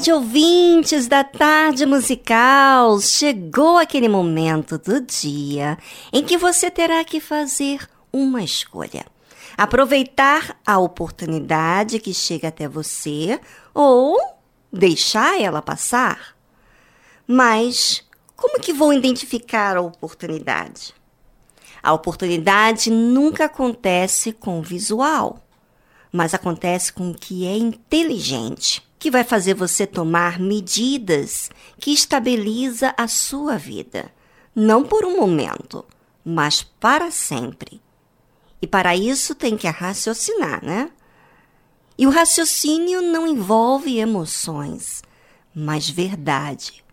Tarde, ouvintes da tarde musical. Chegou aquele momento do dia em que você terá que fazer uma escolha. Aproveitar a oportunidade que chega até você ou deixar ela passar. Mas como que vou identificar a oportunidade? A oportunidade nunca acontece com o visual, mas acontece com o que é inteligente que vai fazer você tomar medidas que estabiliza a sua vida, não por um momento, mas para sempre. E para isso tem que raciocinar, né? E o raciocínio não envolve emoções, mas verdade.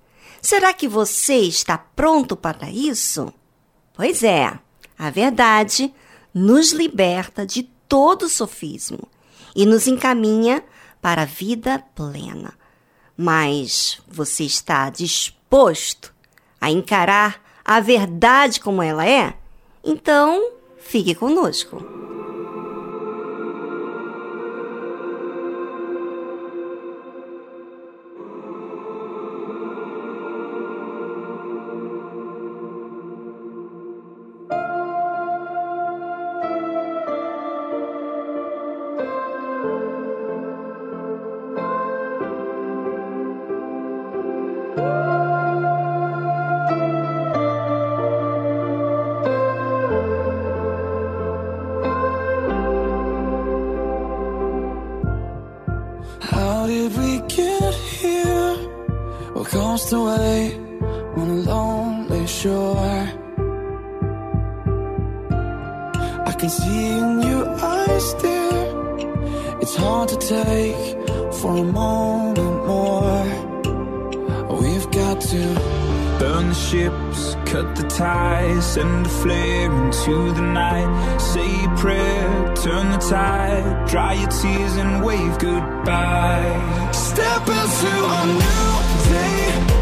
Será que você está pronto para isso? Pois é, a verdade nos liberta de todo sofismo e nos encaminha para a vida plena. Mas você está disposto a encarar a verdade como ela é? Então, fique conosco. Dry your tears and wave goodbye. Step into a new day.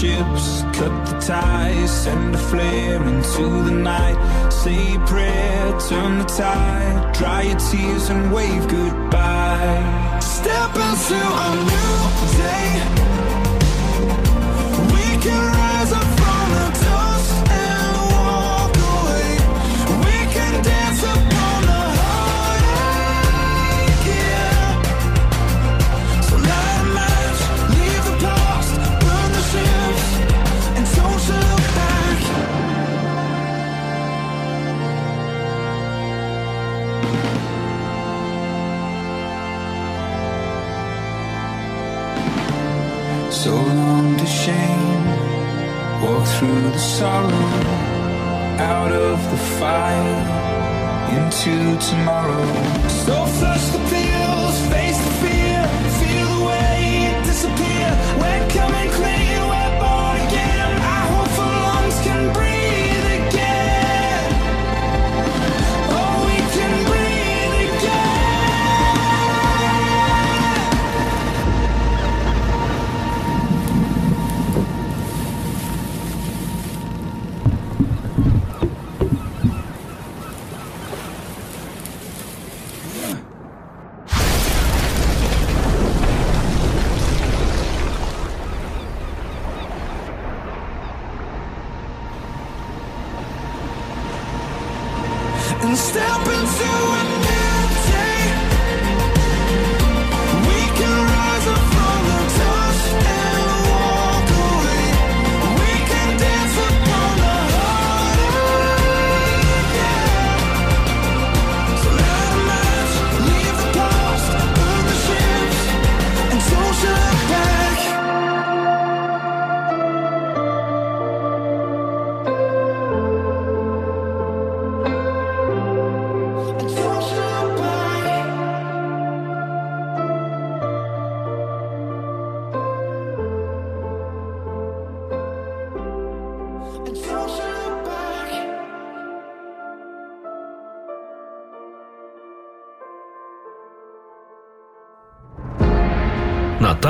ships, cut the ties, send a flare into the night. Say a prayer, turn the tide, dry your tears and wave goodbye. Step into a new day. We can. through the sorrow, out of the fire, into tomorrow. So flush the pain.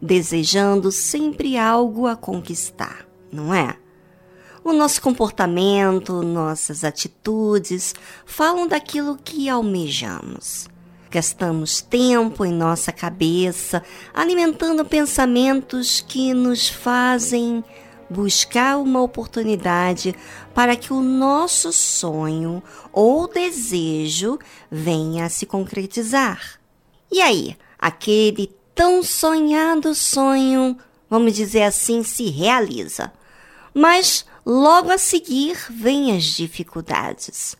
desejando sempre algo a conquistar, não é? O nosso comportamento, nossas atitudes falam daquilo que almejamos. Gastamos tempo em nossa cabeça alimentando pensamentos que nos fazem buscar uma oportunidade para que o nosso sonho ou desejo venha a se concretizar. E aí, aquele tão sonhado sonho, vamos dizer assim, se realiza. Mas logo a seguir vêm as dificuldades.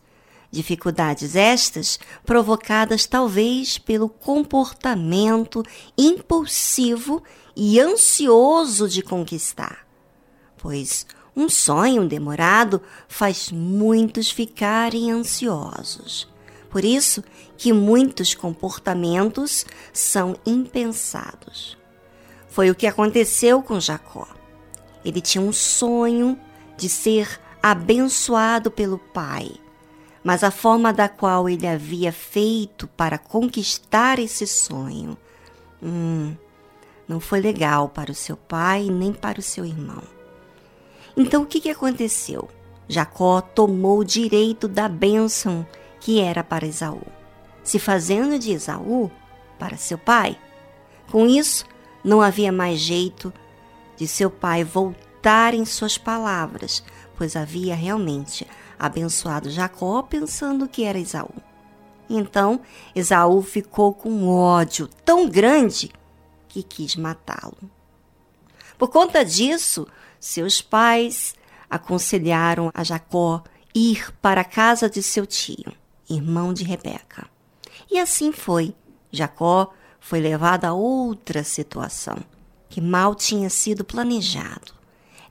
Dificuldades estas provocadas talvez pelo comportamento impulsivo e ansioso de conquistar. Pois um sonho demorado faz muitos ficarem ansiosos. Por isso que muitos comportamentos são impensados. Foi o que aconteceu com Jacó. Ele tinha um sonho de ser abençoado pelo pai mas a forma da qual ele havia feito para conquistar esse sonho hum, não foi legal para o seu pai nem para o seu irmão. Então o que, que aconteceu? Jacó tomou o direito da bênção que era para Esaú, se fazendo de Esaú para seu pai. Com isso, não havia mais jeito de seu pai voltar em suas palavras, pois havia realmente abençoado Jacó pensando que era Esaú. Então Esaú ficou com ódio tão grande que quis matá-lo. Por conta disso, seus pais aconselharam a Jacó ir para a casa de seu tio, irmão de Rebeca. E assim foi. Jacó foi levado a outra situação que mal tinha sido planejado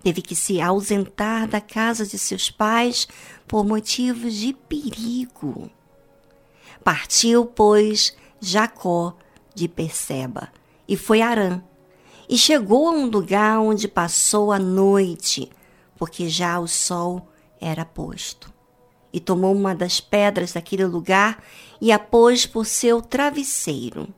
teve que se ausentar da casa de seus pais por motivos de perigo. Partiu, pois, Jacó de Perseba e foi a Arã, e chegou a um lugar onde passou a noite, porque já o sol era posto. E tomou uma das pedras daquele lugar e a pôs por seu travesseiro,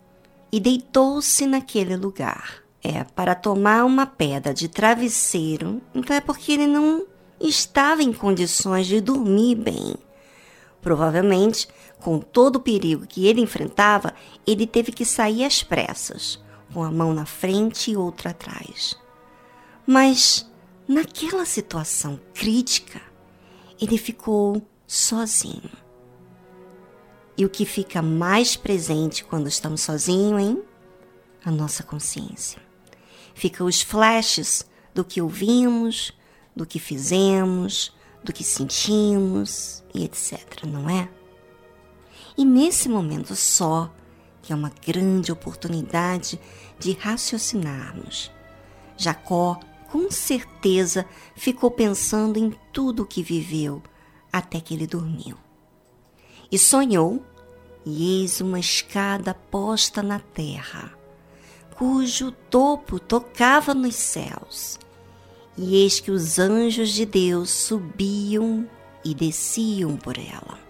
e deitou-se naquele lugar é para tomar uma pedra de travesseiro, então é porque ele não estava em condições de dormir bem. Provavelmente, com todo o perigo que ele enfrentava, ele teve que sair às pressas, com a mão na frente e outra atrás. Mas, naquela situação crítica, ele ficou sozinho. E o que fica mais presente quando estamos sozinhos, hein? A nossa consciência ficam os flashes do que ouvimos, do que fizemos, do que sentimos e etc, não é? E nesse momento só, que é uma grande oportunidade de raciocinarmos, Jacó com certeza ficou pensando em tudo o que viveu até que ele dormiu. E sonhou, e eis uma escada posta na terra cujo topo tocava nos céus. E eis que os anjos de Deus subiam e desciam por ela.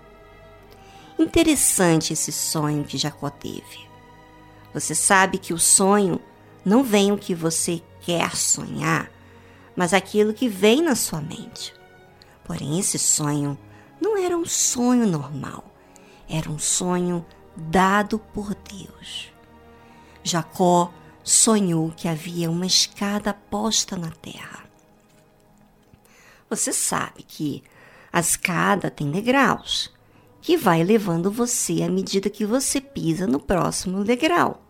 Interessante esse sonho que Jacó teve. Você sabe que o sonho não vem o que você quer sonhar, mas aquilo que vem na sua mente. Porém, esse sonho não era um sonho normal, era um sonho dado por Deus. Jacó sonhou que havia uma escada posta na terra. Você sabe que a escada tem degraus, que vai levando você à medida que você pisa no próximo degrau.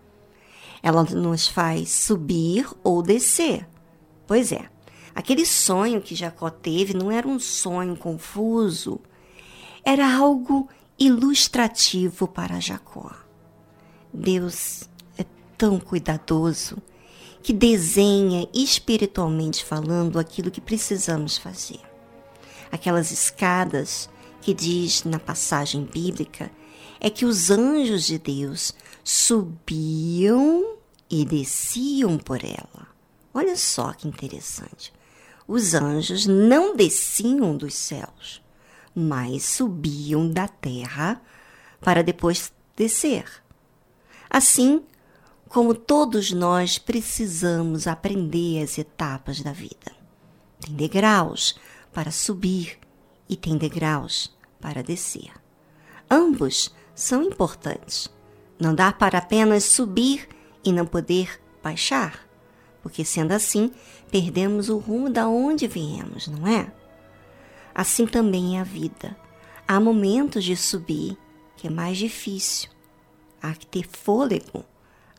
Ela nos faz subir ou descer. Pois é, aquele sonho que Jacó teve não era um sonho confuso, era algo ilustrativo para Jacó. Deus tão cuidadoso que desenha espiritualmente falando aquilo que precisamos fazer. Aquelas escadas que diz na passagem bíblica é que os anjos de Deus subiam e desciam por ela. Olha só que interessante. Os anjos não desciam dos céus, mas subiam da terra para depois descer. Assim como todos nós precisamos aprender as etapas da vida. Tem degraus para subir e tem degraus para descer. Ambos são importantes. Não dá para apenas subir e não poder baixar, porque sendo assim, perdemos o rumo da onde viemos, não é? Assim também é a vida. Há momentos de subir que é mais difícil. Há que ter fôlego,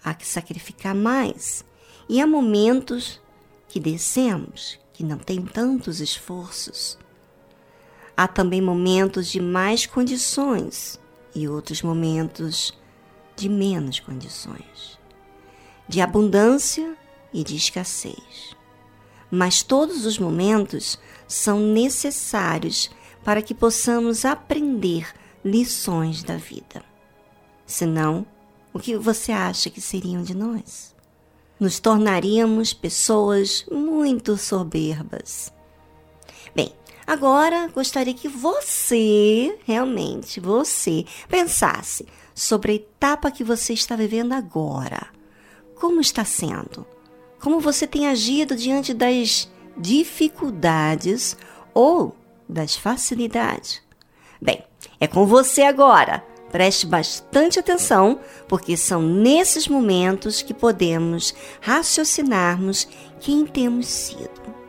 há que sacrificar mais. E há momentos que descemos, que não tem tantos esforços. Há também momentos de mais condições e outros momentos de menos condições, de abundância e de escassez. Mas todos os momentos são necessários para que possamos aprender lições da vida. Senão, o que você acha que seriam de nós? Nos tornaríamos pessoas muito soberbas. Bem, agora gostaria que você, realmente, você, pensasse sobre a etapa que você está vivendo agora. Como está sendo? Como você tem agido diante das dificuldades ou das facilidades? Bem, é com você agora. Preste bastante atenção, porque são nesses momentos que podemos raciocinarmos quem temos sido.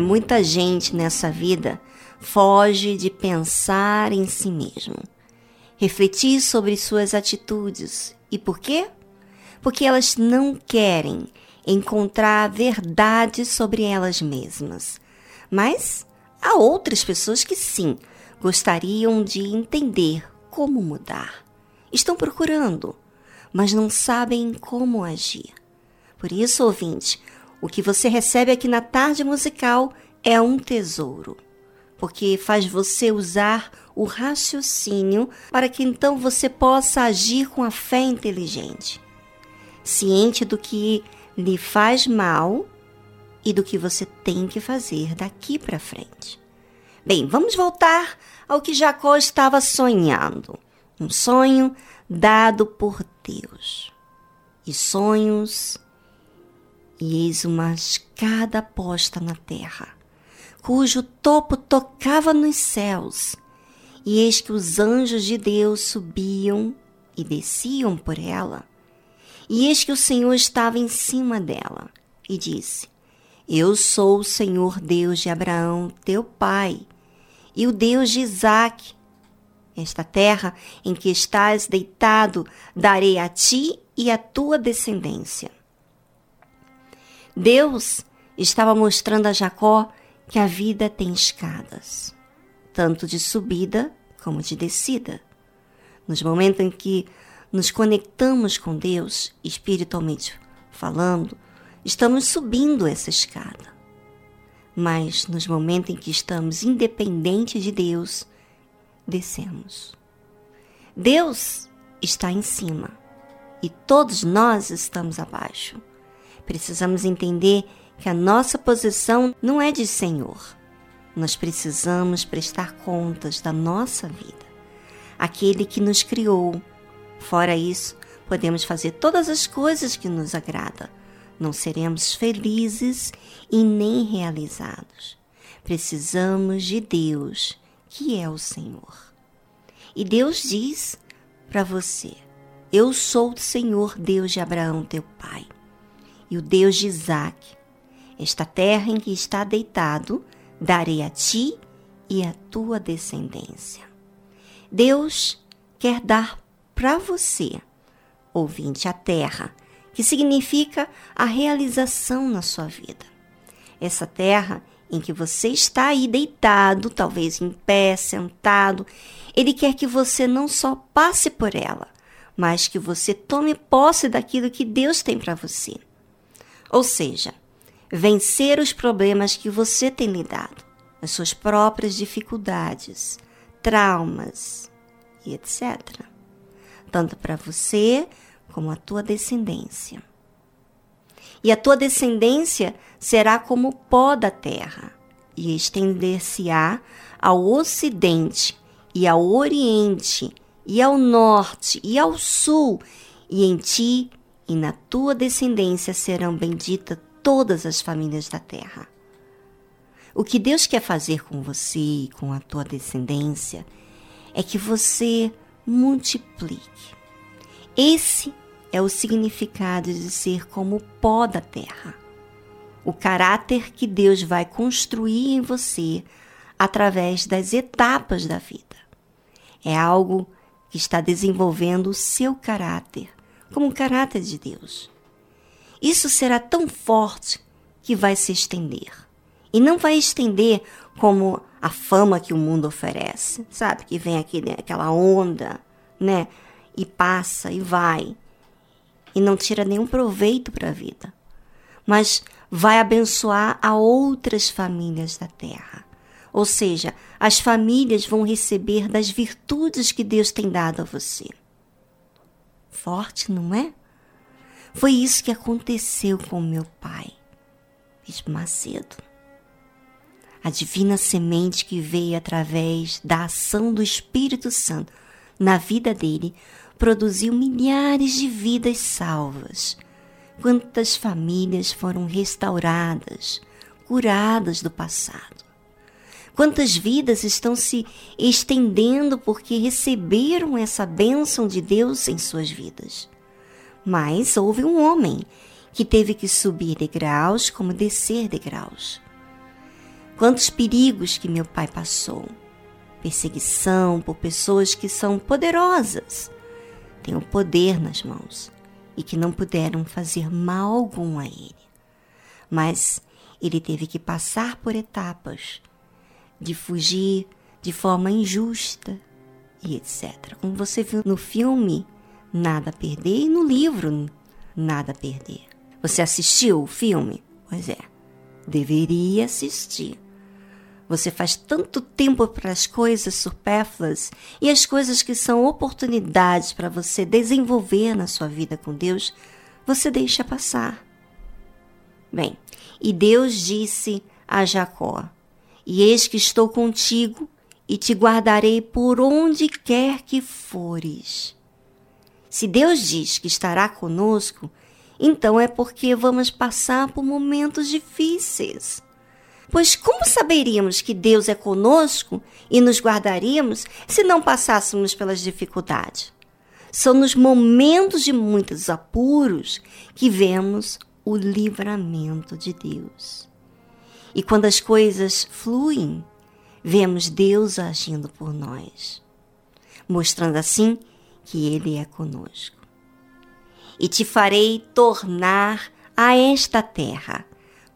Muita gente nessa vida foge de pensar em si mesmo, refletir sobre suas atitudes. E por quê? Porque elas não querem encontrar a verdade sobre elas mesmas. Mas há outras pessoas que sim gostariam de entender como mudar. Estão procurando, mas não sabem como agir. Por isso, ouvinte, o que você recebe aqui na tarde musical é um tesouro, porque faz você usar o raciocínio para que então você possa agir com a fé inteligente, ciente do que lhe faz mal e do que você tem que fazer daqui para frente. Bem, vamos voltar ao que Jacó estava sonhando. Um sonho dado por Deus. E sonhos e eis uma escada posta na terra, cujo topo tocava nos céus, e eis que os anjos de Deus subiam e desciam por ela. E eis que o Senhor estava em cima dela, e disse: Eu sou o Senhor Deus de Abraão, teu pai, e o Deus de Isaque. Esta terra em que estás deitado darei a ti e à tua descendência Deus estava mostrando a Jacó que a vida tem escadas, tanto de subida como de descida. Nos momentos em que nos conectamos com Deus, espiritualmente falando, estamos subindo essa escada. Mas nos momentos em que estamos independentes de Deus, descemos. Deus está em cima e todos nós estamos abaixo. Precisamos entender que a nossa posição não é de Senhor. Nós precisamos prestar contas da nossa vida. Aquele que nos criou. Fora isso, podemos fazer todas as coisas que nos agrada. Não seremos felizes e nem realizados. Precisamos de Deus, que é o Senhor. E Deus diz para você: Eu sou o Senhor Deus de Abraão, teu pai, e o Deus de Isaac. Esta terra em que está deitado, darei a ti e a tua descendência. Deus quer dar para você, ouvinte, a terra, que significa a realização na sua vida. Essa terra em que você está aí deitado, talvez em pé, sentado, ele quer que você não só passe por ela, mas que você tome posse daquilo que Deus tem para você. Ou seja, vencer os problemas que você tem lidado, as suas próprias dificuldades, traumas e etc. Tanto para você como a tua descendência. E a tua descendência será como o pó da terra, e estender-se-á ao ocidente e ao oriente, e ao norte e ao sul, e em ti e na tua descendência serão benditas todas as famílias da terra. O que Deus quer fazer com você e com a tua descendência é que você multiplique. Esse é o significado de ser como o pó da terra. O caráter que Deus vai construir em você através das etapas da vida. É algo que está desenvolvendo o seu caráter, como o caráter de Deus. Isso será tão forte que vai se estender. E não vai estender como a fama que o mundo oferece, sabe? Que vem aquele, aquela onda, né? E passa e vai. E não tira nenhum proveito para a vida. Mas vai abençoar a outras famílias da terra. Ou seja, as famílias vão receber das virtudes que Deus tem dado a você. Forte, não é? Foi isso que aconteceu com meu pai, Bispo Macedo. A divina semente que veio através da ação do Espírito Santo na vida dele produziu milhares de vidas salvas. Quantas famílias foram restauradas, curadas do passado. Quantas vidas estão se estendendo porque receberam essa bênção de Deus em suas vidas. Mas houve um homem que teve que subir degraus como descer degraus. Quantos perigos que meu pai passou! Perseguição por pessoas que são poderosas, têm o poder nas mãos e que não puderam fazer mal algum a ele. Mas ele teve que passar por etapas de fugir de forma injusta e etc. Como você viu no filme Nada a Perder e no livro Nada a Perder. Você assistiu o filme? Pois é, deveria assistir. Você faz tanto tempo para as coisas supérfluas e as coisas que são oportunidades para você desenvolver na sua vida com Deus, você deixa passar. Bem, e Deus disse a Jacó: E eis que estou contigo e te guardarei por onde quer que fores. Se Deus diz que estará conosco, então é porque vamos passar por momentos difíceis. Pois como saberíamos que Deus é conosco e nos guardaríamos se não passássemos pelas dificuldades? São nos momentos de muitos apuros que vemos o livramento de Deus. E quando as coisas fluem, vemos Deus agindo por nós, mostrando assim que Ele é conosco. E te farei tornar a esta terra,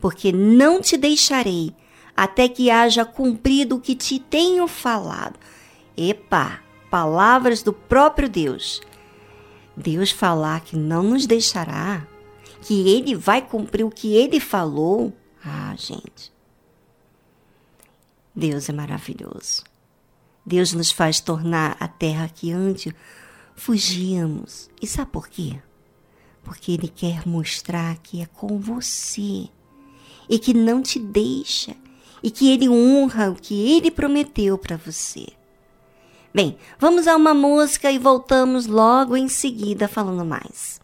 porque não te deixarei até que haja cumprido o que te tenho falado. Epa, palavras do próprio Deus. Deus falar que não nos deixará, que Ele vai cumprir o que Ele falou. Ah, gente. Deus é maravilhoso. Deus nos faz tornar a terra que antes fugimos. E sabe por quê? Porque Ele quer mostrar que é com você e que não te deixa e que Ele honra o que Ele prometeu para você. Bem, vamos a uma música e voltamos logo em seguida falando mais.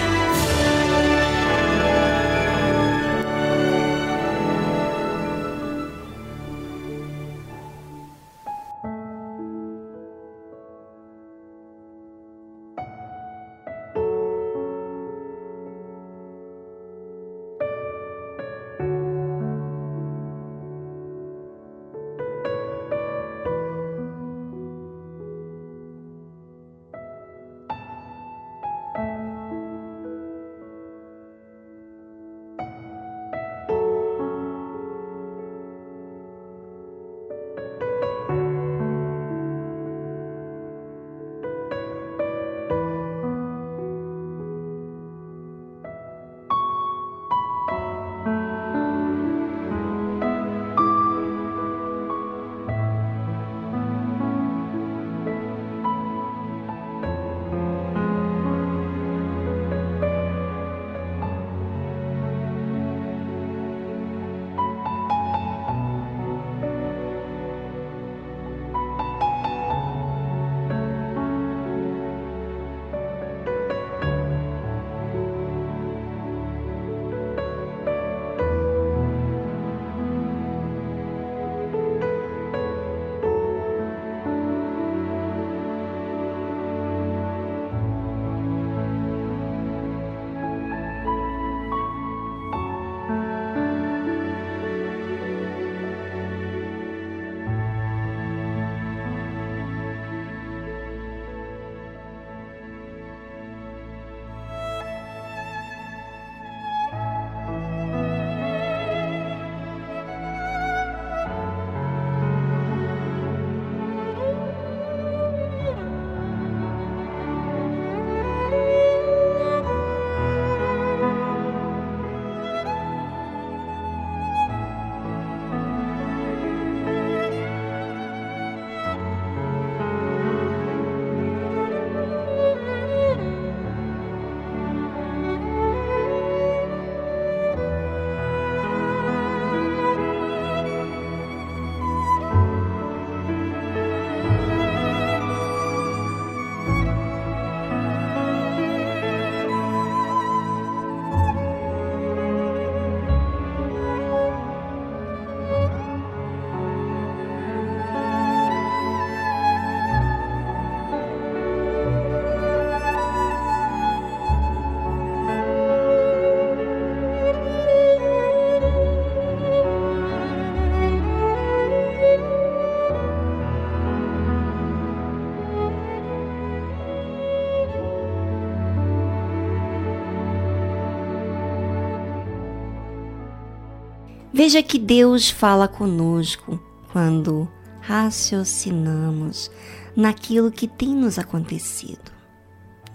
Veja que Deus fala conosco quando raciocinamos naquilo que tem nos acontecido,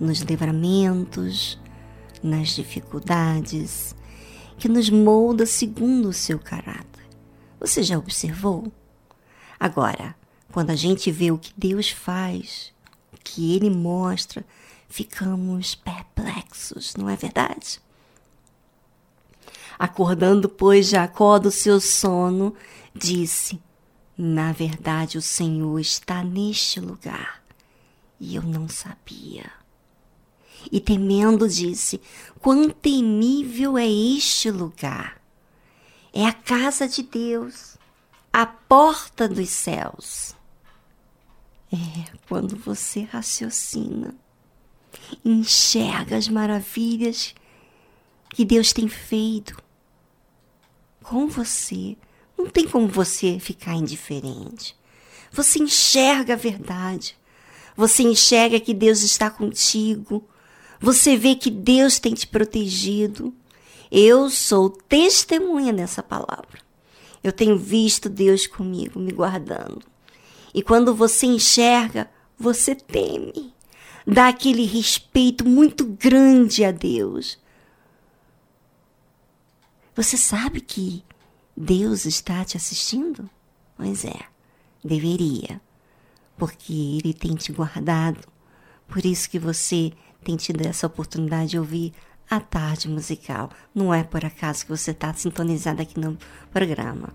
nos livramentos, nas dificuldades, que nos molda segundo o seu caráter. Você já observou? Agora, quando a gente vê o que Deus faz, o que Ele mostra, ficamos perplexos, não é verdade? Acordando, pois, Jacó do seu sono, disse: Na verdade, o Senhor está neste lugar e eu não sabia. E temendo, disse: Quão temível é este lugar! É a casa de Deus, a porta dos céus. É quando você raciocina, enxerga as maravilhas que Deus tem feito com você. Não tem como você ficar indiferente. Você enxerga a verdade. Você enxerga que Deus está contigo. Você vê que Deus tem te protegido. Eu sou testemunha dessa palavra. Eu tenho visto Deus comigo, me guardando. E quando você enxerga, você teme. Dá aquele respeito muito grande a Deus. Você sabe que Deus está te assistindo? Pois é, deveria, porque Ele tem te guardado. Por isso que você tem tido essa oportunidade de ouvir a tarde musical. Não é por acaso que você está sintonizado aqui no programa.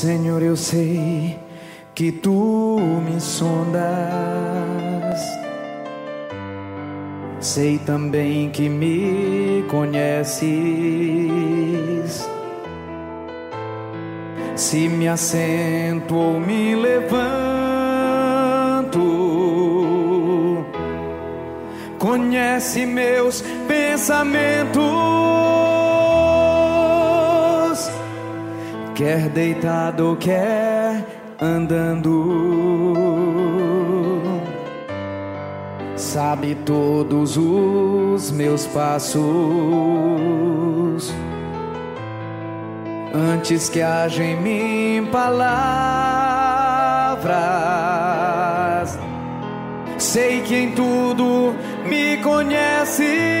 Senhor, eu sei que tu me sondas. Sei também que me conheces. Se me assento ou me levanto, conhece meus pensamentos. Quer deitado, quer andando. Sabe todos os meus passos. Antes que haja em mim palavras, sei que em tudo me conhece.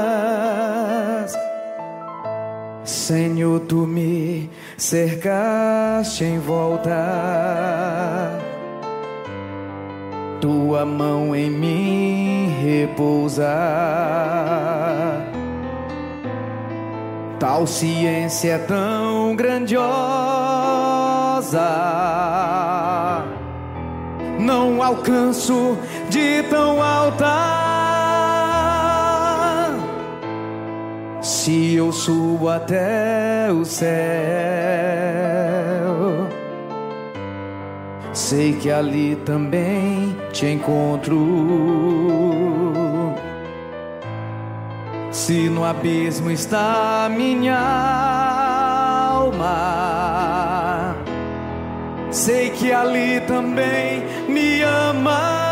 Senhor, tu me cercaste em volta, tua mão em mim repousa. Tal ciência tão grandiosa, não alcanço de tão alta Se eu subo até o céu, sei que ali também te encontro. Se no abismo está minha alma, sei que ali também me ama.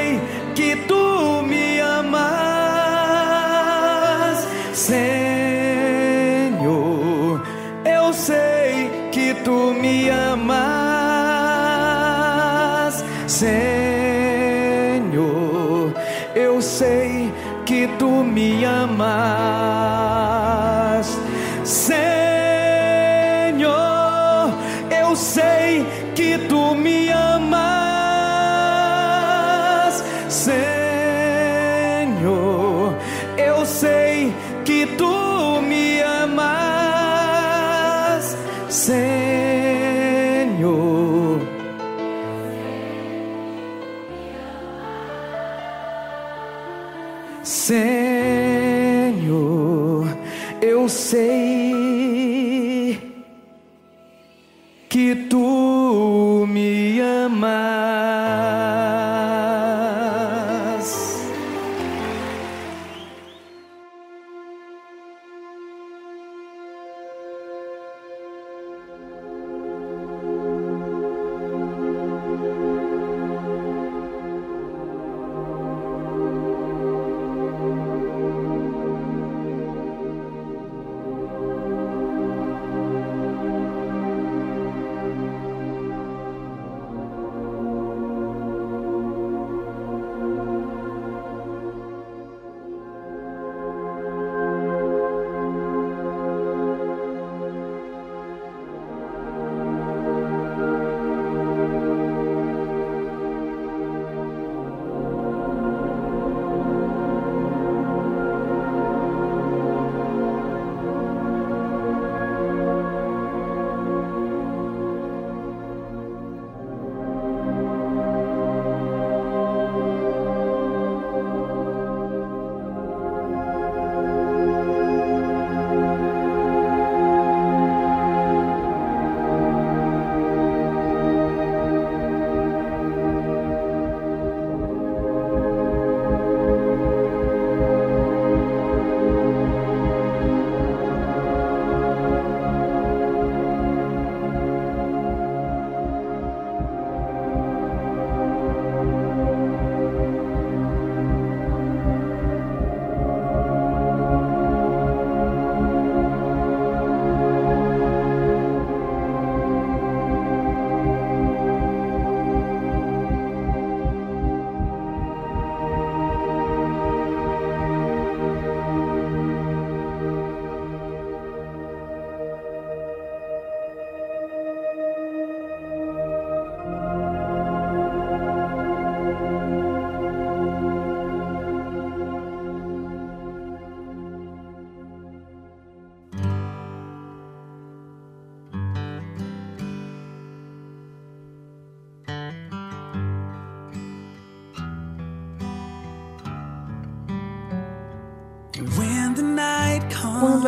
me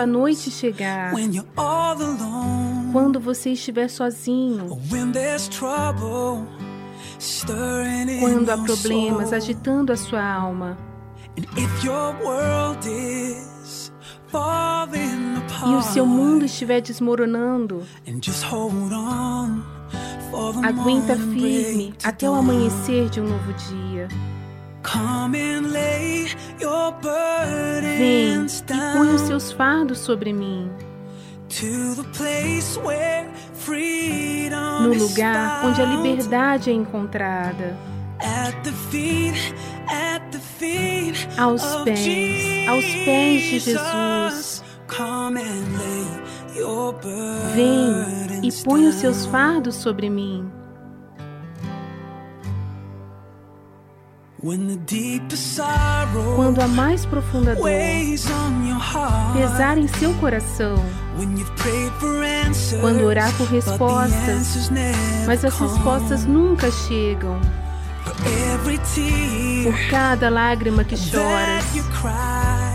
a noite chegar, quando você estiver sozinho, quando há problemas agitando a sua alma. E o seu mundo estiver desmoronando, aguenta firme até o amanhecer de um novo dia. Vem e põe os seus fardos sobre mim, no lugar onde a liberdade é encontrada, aos pés, aos pés de Jesus. Vem e põe os seus fardos sobre mim. Quando a mais profunda dor pesar em seu coração, quando orar por respostas, mas as respostas nunca chegam. Por cada lágrima que choras,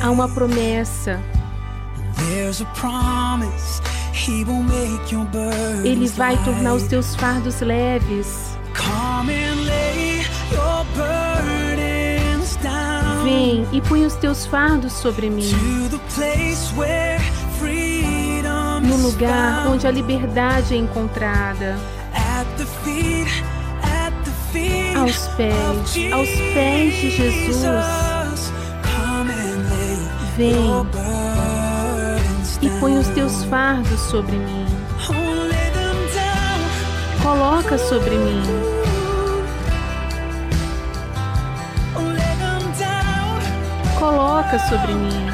há uma promessa. Ele vai tornar os teus fardos leves. Vem e põe os teus fardos sobre mim, no lugar onde a liberdade é encontrada, aos pés, aos pés de Jesus. Vem e põe os teus fardos sobre mim. Coloca sobre mim. Coloca sobre mim.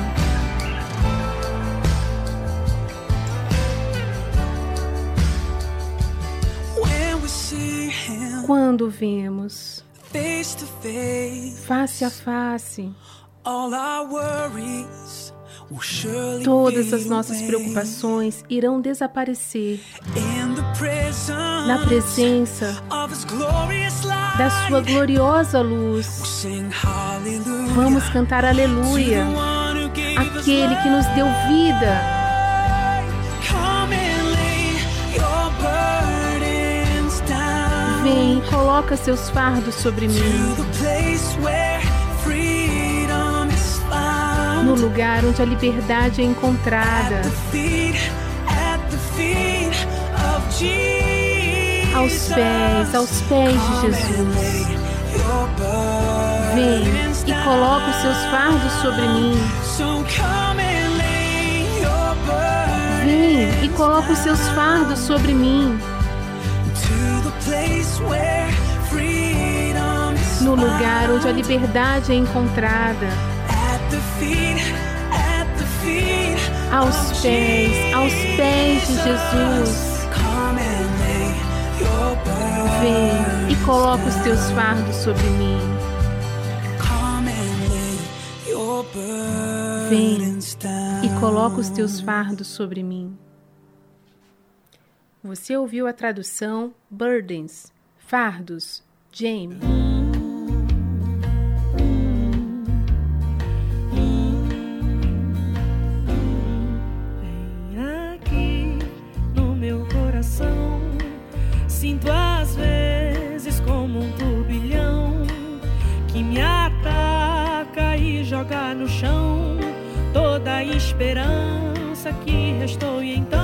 Quando vemos face to face, face a face, todas as nossas preocupações irão desaparecer na presença da sua gloriosa luz. Vamos cantar aleluia, aquele que nos deu vida. Vem, coloca seus fardos sobre mim, no lugar onde a liberdade é encontrada, aos pés, aos pés de Jesus. Vem e coloca os seus fardos sobre mim. Vem e coloca os seus fardos sobre mim, no lugar onde a liberdade é encontrada, aos pés, aos pés de Jesus. Vem e coloca os teus fardos sobre mim. Vem e coloca os teus fardos sobre mim. Você ouviu a tradução Burdens, Fardos, James. aqui no meu coração. Sinto às esperança que restou. E então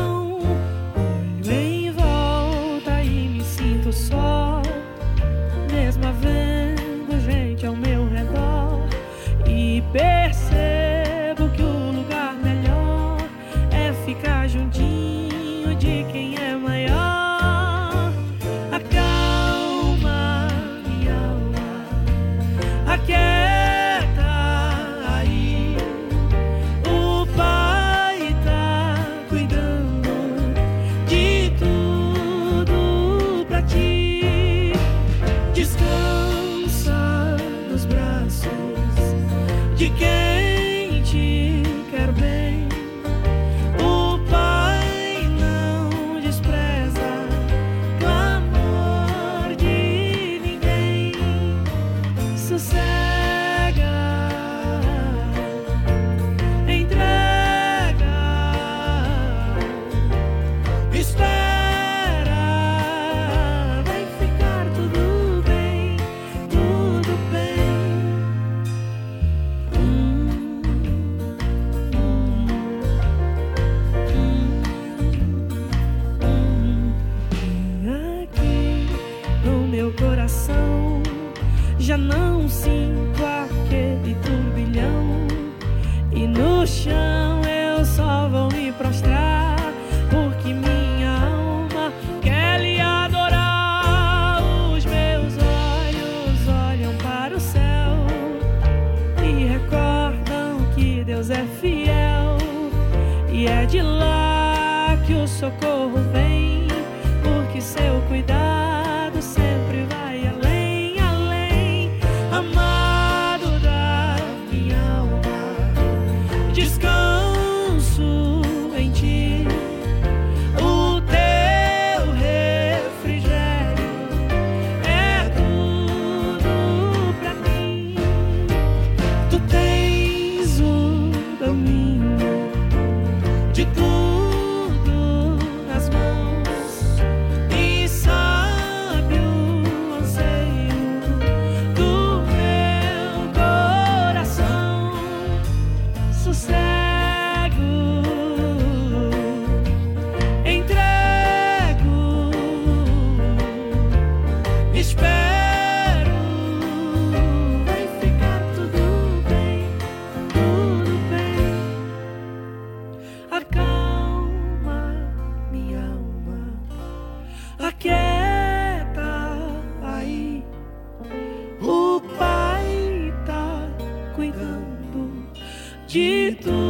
de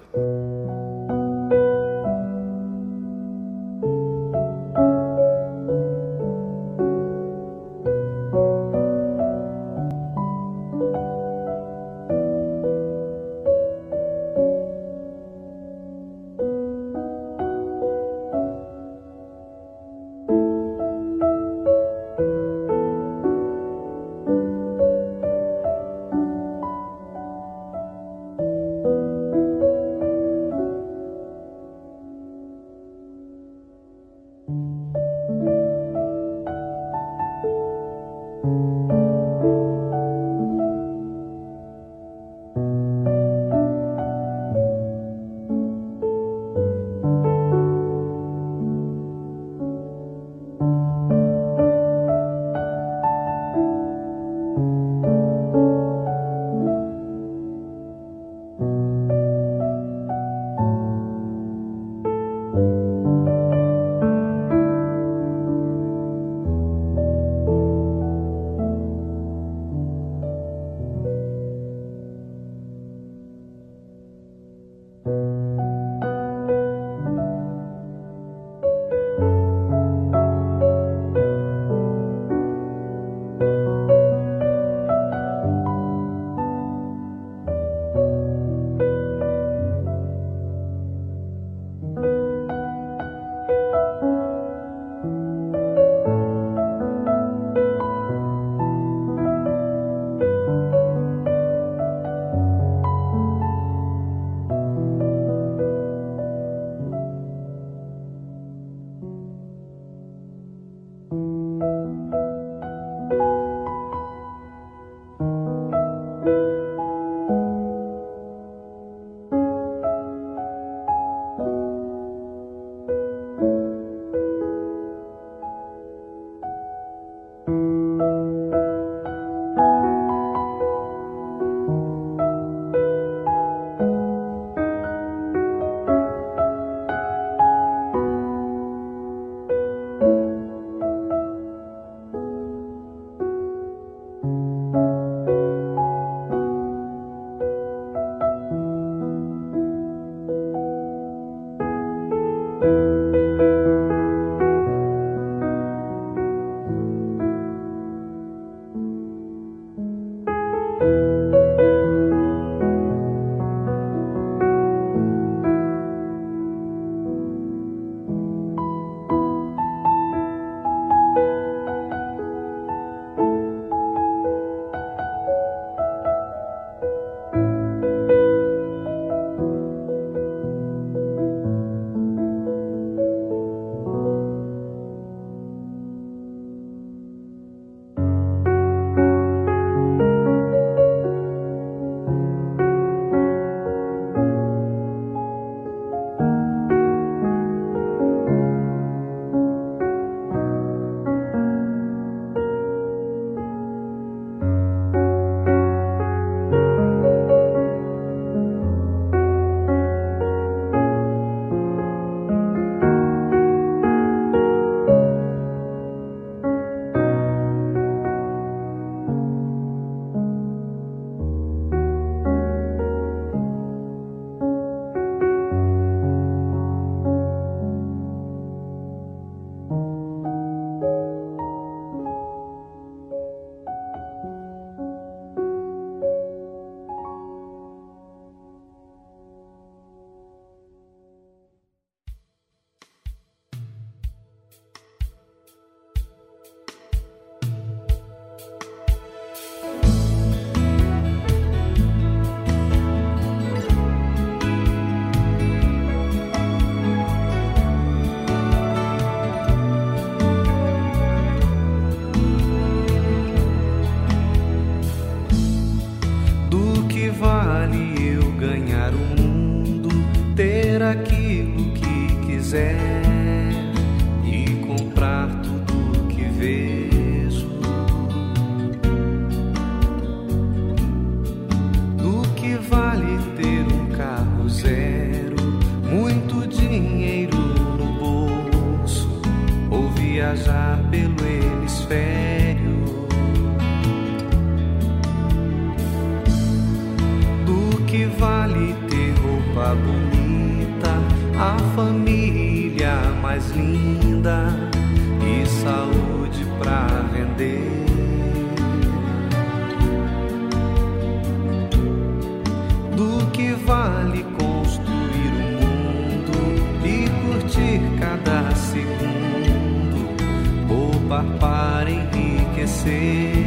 Para enriquecer.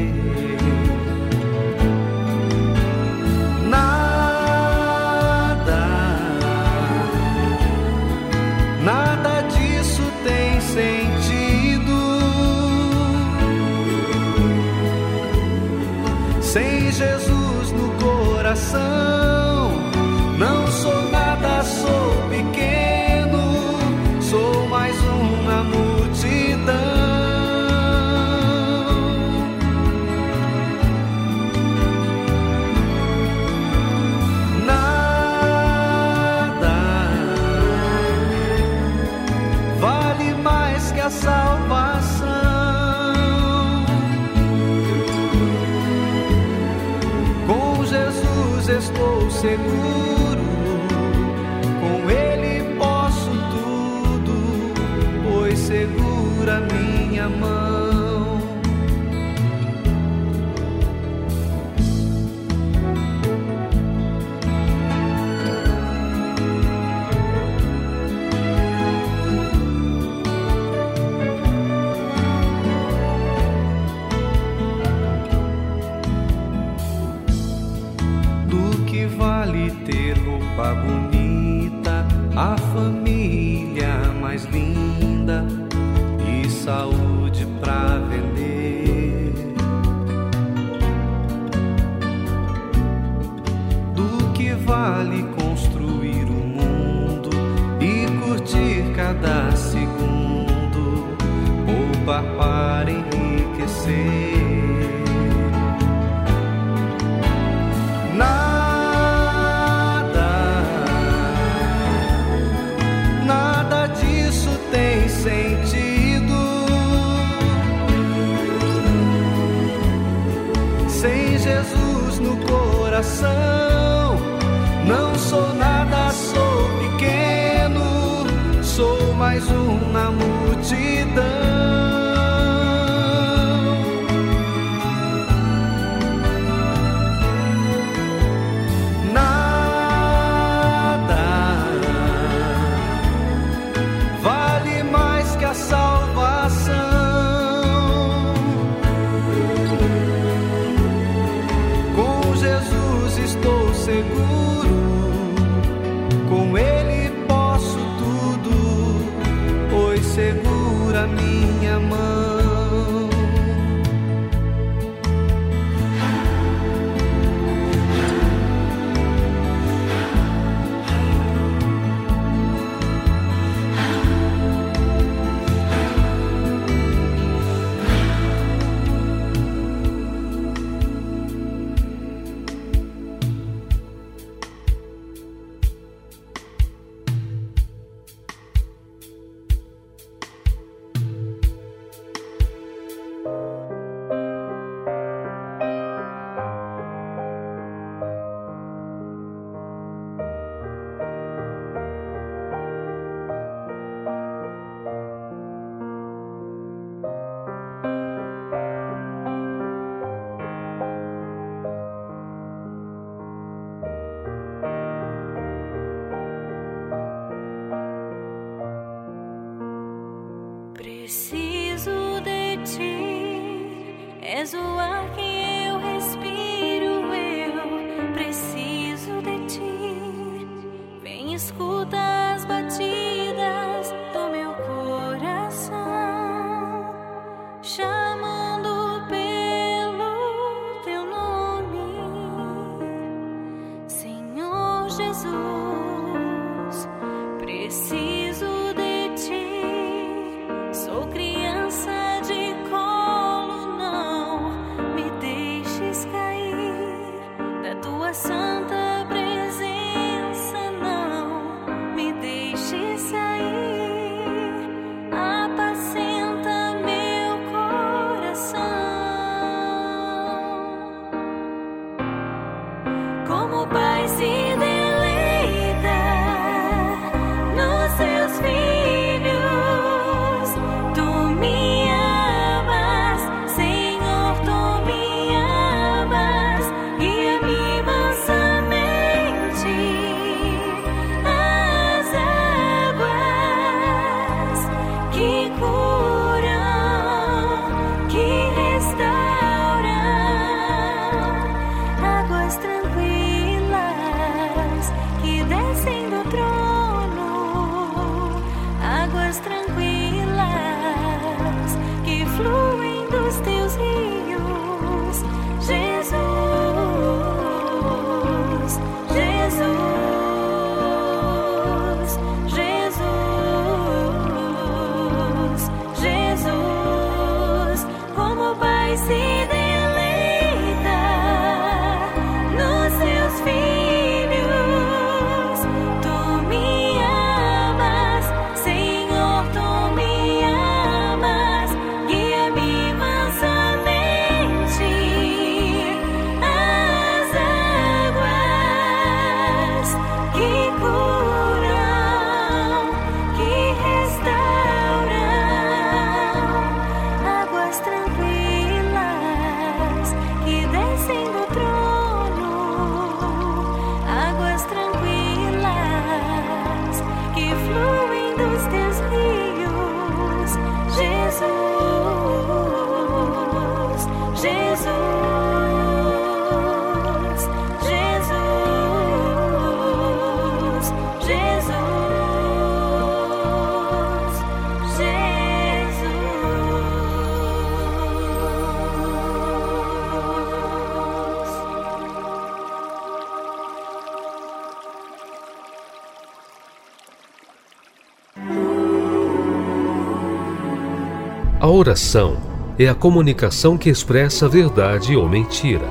Oração é a comunicação que expressa verdade ou mentira.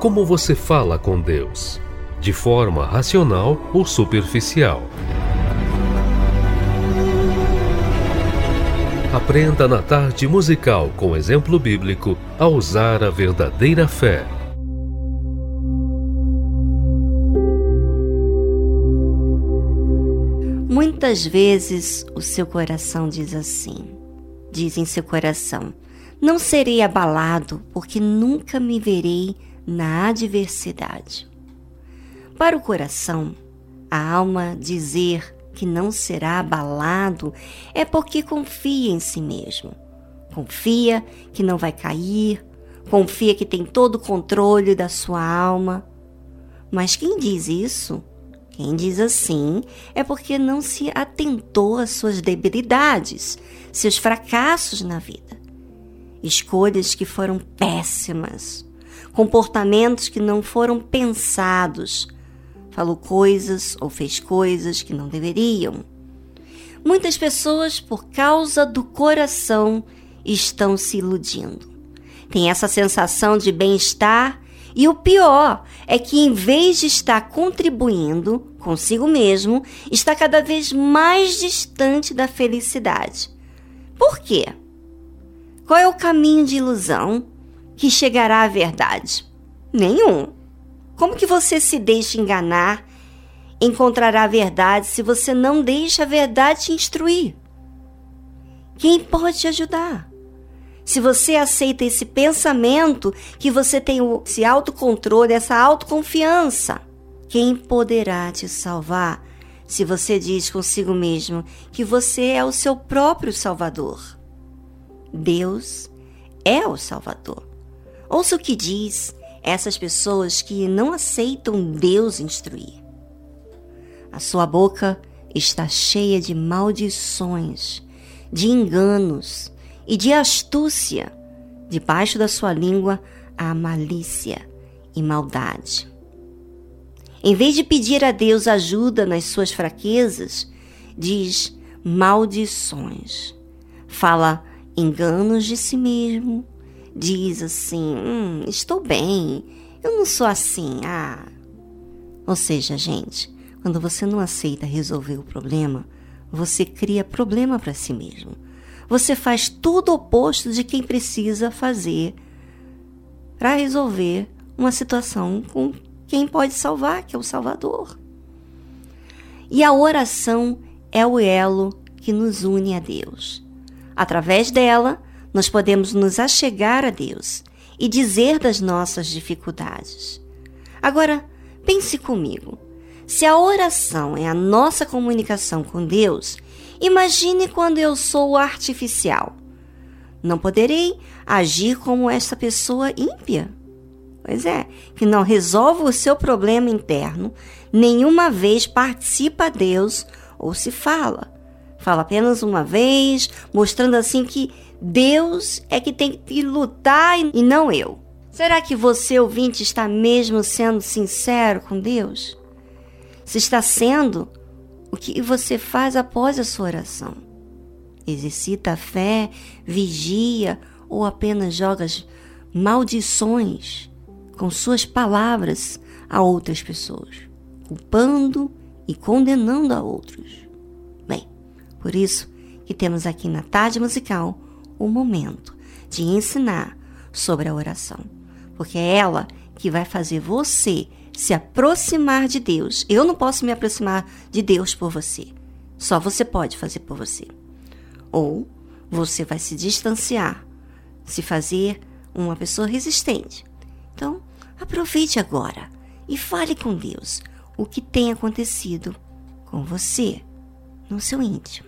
Como você fala com Deus? De forma racional ou superficial? Aprenda na tarde musical com exemplo bíblico a usar a verdadeira fé. Muitas vezes o seu coração diz assim: diz em seu coração, não serei abalado, porque nunca me verei na adversidade. Para o coração, a alma dizer que não será abalado é porque confia em si mesmo. Confia que não vai cair, confia que tem todo o controle da sua alma. Mas quem diz isso quem diz assim é porque não se atentou às suas debilidades, seus fracassos na vida, escolhas que foram péssimas, comportamentos que não foram pensados, falou coisas ou fez coisas que não deveriam. Muitas pessoas, por causa do coração, estão se iludindo. Tem essa sensação de bem-estar e o pior é que, em vez de estar contribuindo consigo mesmo, está cada vez mais distante da felicidade. Por quê? Qual é o caminho de ilusão que chegará à verdade? Nenhum. Como que você se deixa enganar, encontrará a verdade se você não deixa a verdade te instruir? Quem pode te ajudar? Se você aceita esse pensamento que você tem esse autocontrole, essa autoconfiança, quem poderá te salvar se você diz consigo mesmo que você é o seu próprio Salvador? Deus é o Salvador. Ouça o que diz essas pessoas que não aceitam Deus instruir. A sua boca está cheia de maldições, de enganos e de astúcia. Debaixo da sua língua há malícia e maldade. Em vez de pedir a Deus ajuda nas suas fraquezas, diz maldições. Fala enganos de si mesmo. Diz assim: hum, estou bem, eu não sou assim. Ah, Ou seja, gente, quando você não aceita resolver o problema, você cria problema para si mesmo. Você faz tudo oposto de quem precisa fazer para resolver uma situação com quem pode salvar, que é o Salvador. E a oração é o elo que nos une a Deus. Através dela, nós podemos nos achegar a Deus e dizer das nossas dificuldades. Agora, pense comigo. Se a oração é a nossa comunicação com Deus, imagine quando eu sou artificial. Não poderei agir como esta pessoa ímpia. Pois é, que não resolve o seu problema interno, nenhuma vez participa a Deus ou se fala. Fala apenas uma vez, mostrando assim que Deus é que tem que lutar e não eu. Será que você, ouvinte, está mesmo sendo sincero com Deus? Se está sendo, o que você faz após a sua oração? Exercita a fé, vigia ou apenas jogas maldições com suas palavras a outras pessoas, culpando e condenando a outros? Bem, por isso que temos aqui na tarde musical o momento de ensinar sobre a oração, porque é ela que vai fazer você se aproximar de Deus. Eu não posso me aproximar de Deus por você. Só você pode fazer por você. Ou você vai se distanciar, se fazer uma pessoa resistente. Então, aproveite agora e fale com Deus o que tem acontecido com você no seu íntimo.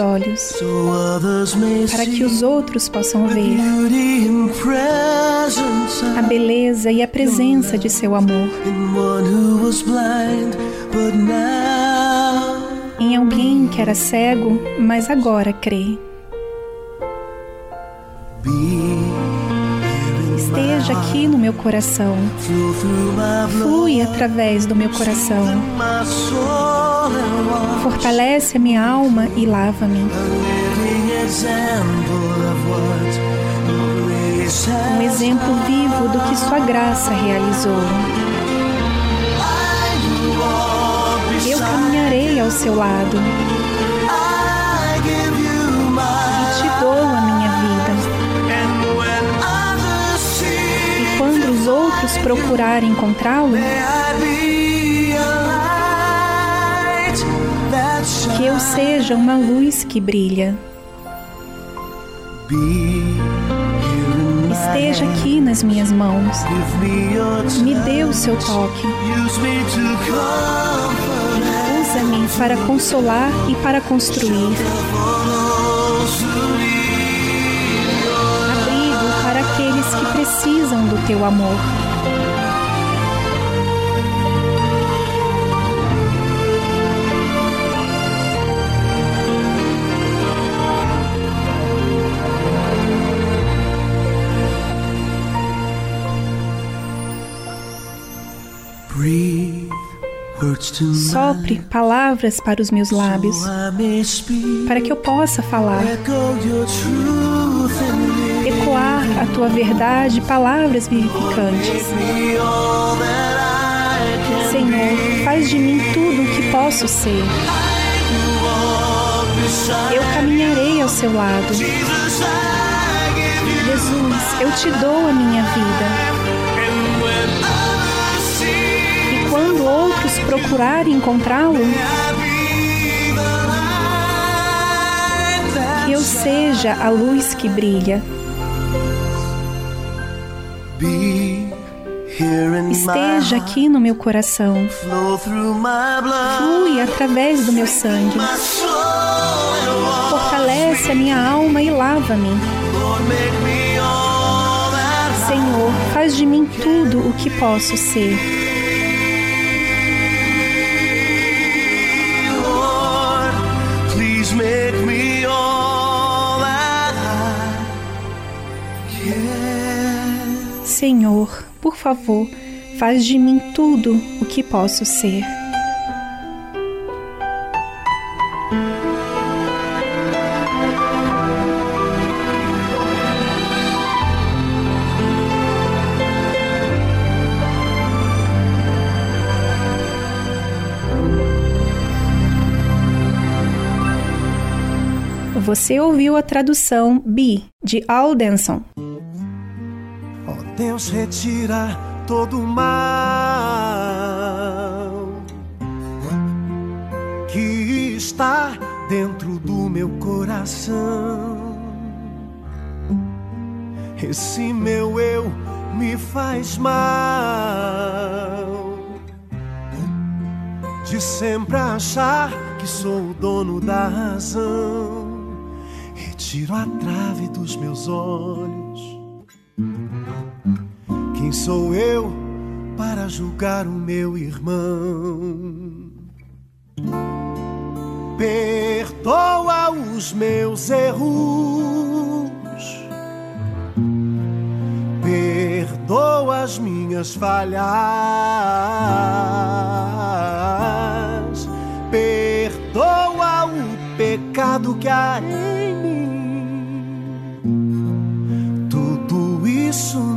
Olhos, para que os outros possam ver a beleza e a presença de seu amor. em alguém que era cego, mas agora crê. Esteja aqui no meu coração, flui através do meu coração, fortalece a minha alma e lava-me. Um exemplo vivo do que Sua graça realizou. Eu caminharei ao seu lado e te dou a minha vida. E quando os outros procurarem encontrá-lo, que eu seja uma luz que brilha. Esteja aqui nas minhas mãos. Me dê o seu toque. Usa-me para consolar e para construir. Abrigo para aqueles que precisam do teu amor. Sopre palavras para os meus lábios, para que eu possa falar. Ecoar a tua verdade, palavras vivificantes. Senhor, faz de mim tudo o que posso ser. Eu caminharei ao seu lado. Jesus, eu te dou a minha vida. Outros procurarem encontrá-lo, que eu seja a luz que brilha. Esteja aqui no meu coração, flui através do meu sangue, fortalece a minha alma e lava-me. Senhor, faz de mim tudo o que posso ser. Senhor, por favor, faz de mim tudo o que posso ser. Você ouviu a tradução Be, de Aldenson. Deus, retira todo o mal que está dentro do meu coração. Esse meu eu me faz mal de sempre achar que sou o dono da razão. Retiro a trave dos meus olhos. Quem sou eu para julgar o meu irmão? Perdoa os meus erros. as minhas falhas, perdoa o pecado que há em mim.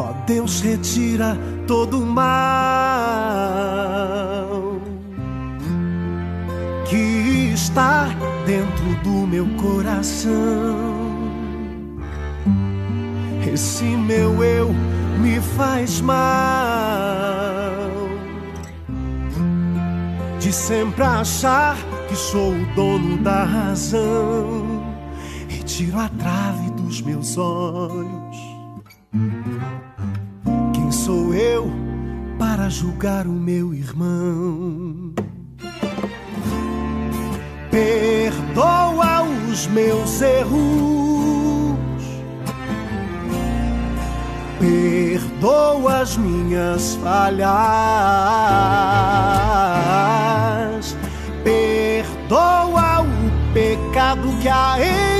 Ó Deus, retira todo o mal que está dentro do meu coração. Esse meu eu me faz mal de sempre achar que sou o dono da razão e tiro a trave dos meus olhos. Eu para julgar o meu irmão? Perdoa os meus erros. Perdoa as minhas falhas. Perdoa o pecado que há em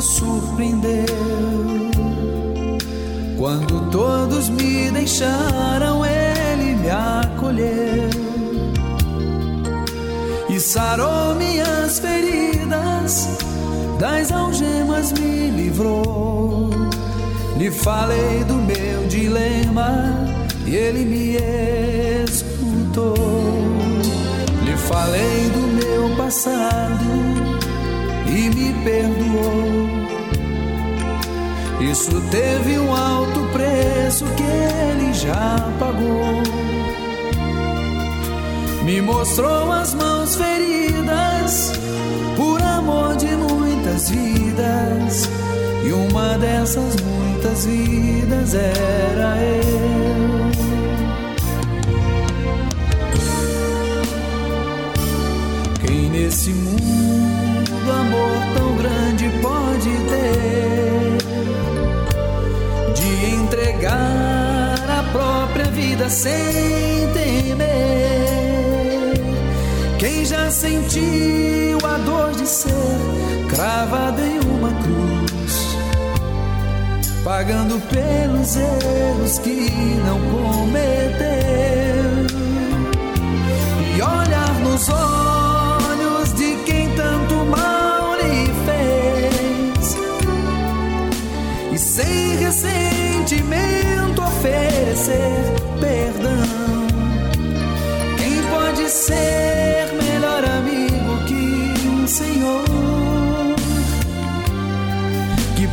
Surpreendeu. Quando todos me deixaram, sarou minhas feridas, das algemas me livrou. Lhe falei do meu dilema e ele me escutou. Lhe falei do meu passado e me perdoou. Isso teve um alto preço que ele já pagou. Me mostrou as mãos feridas por amor de muitas vidas. E uma dessas muitas vidas era eu. Quem nesse mundo amor tão grande pode ter de entregar a própria vida sem sentiu a dor de ser cravado em uma cruz, pagando pelos erros que não cometeu, e olhar nos olhos de quem tanto mal lhe fez, e sem ressentimento oferecer perdão.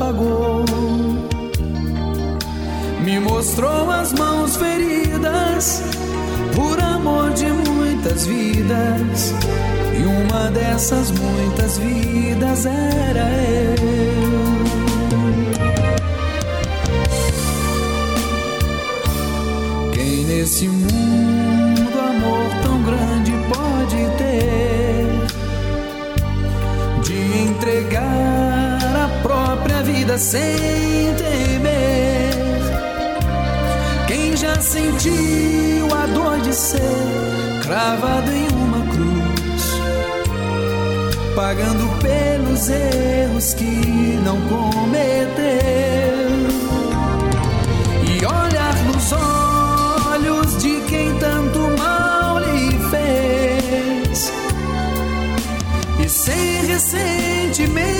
Já pagou. Me mostrou as mãos feridas por amor de muitas vidas. E uma dessas muitas vidas era eu. Vida sem temer? Quem já sentiu a dor de ser cravado em uma cruz, pagando pelos erros que não cometeu, e olhar nos olhos de quem tanto mal lhe fez, e sem ressentimento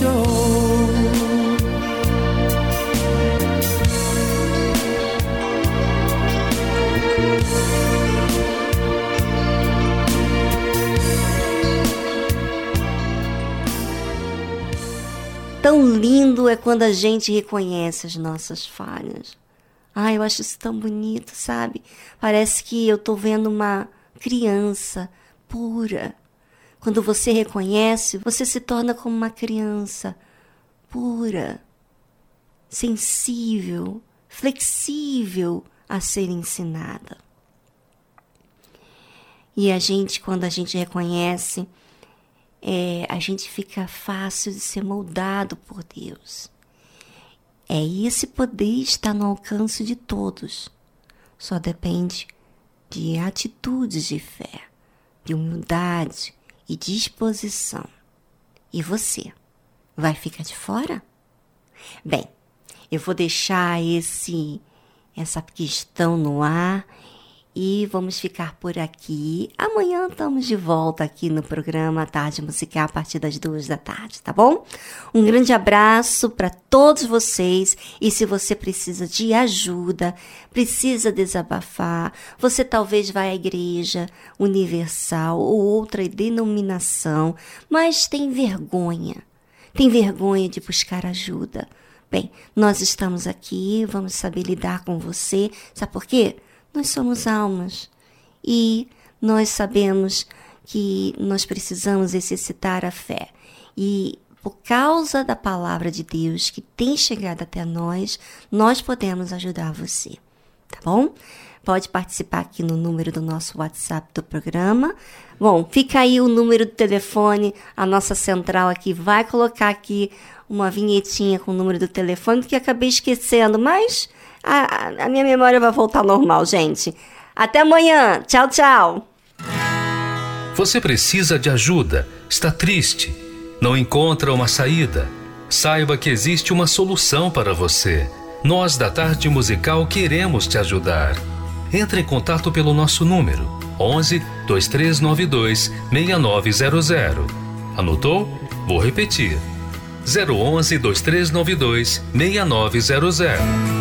Tão lindo é quando a gente reconhece as nossas falhas. Ah, eu acho isso tão bonito, sabe? Parece que eu tô vendo uma criança pura. Quando você reconhece, você se torna como uma criança pura, sensível, flexível a ser ensinada. E a gente, quando a gente reconhece, é, a gente fica fácil de ser moldado por Deus. É esse poder está no alcance de todos. Só depende de atitudes de fé, de humildade e disposição. E você vai ficar de fora? Bem, eu vou deixar esse essa questão no ar e vamos ficar por aqui. Amanhã estamos de volta aqui no programa Tarde Musical a partir das duas da tarde, tá bom? Um grande abraço para todos vocês e se você precisa de ajuda, precisa desabafar, você talvez vá à igreja universal ou outra denominação, mas tem vergonha, tem vergonha de buscar ajuda. Bem, nós estamos aqui, vamos saber lidar com você. Sabe por quê? Nós somos almas e nós sabemos que nós precisamos exercitar a fé. E por causa da palavra de Deus que tem chegado até nós, nós podemos ajudar você, tá bom? Pode participar aqui no número do nosso WhatsApp do programa. Bom, fica aí o número do telefone, a nossa central aqui vai colocar aqui uma vinhetinha com o número do telefone que acabei esquecendo, mas a, a minha memória vai voltar ao normal, gente. Até amanhã. Tchau, tchau. Você precisa de ajuda, está triste, não encontra uma saída. Saiba que existe uma solução para você. Nós da Tarde Musical queremos te ajudar. Entre em contato pelo nosso número 11 2392 6900. Anotou? Vou repetir. 011 2392 6900.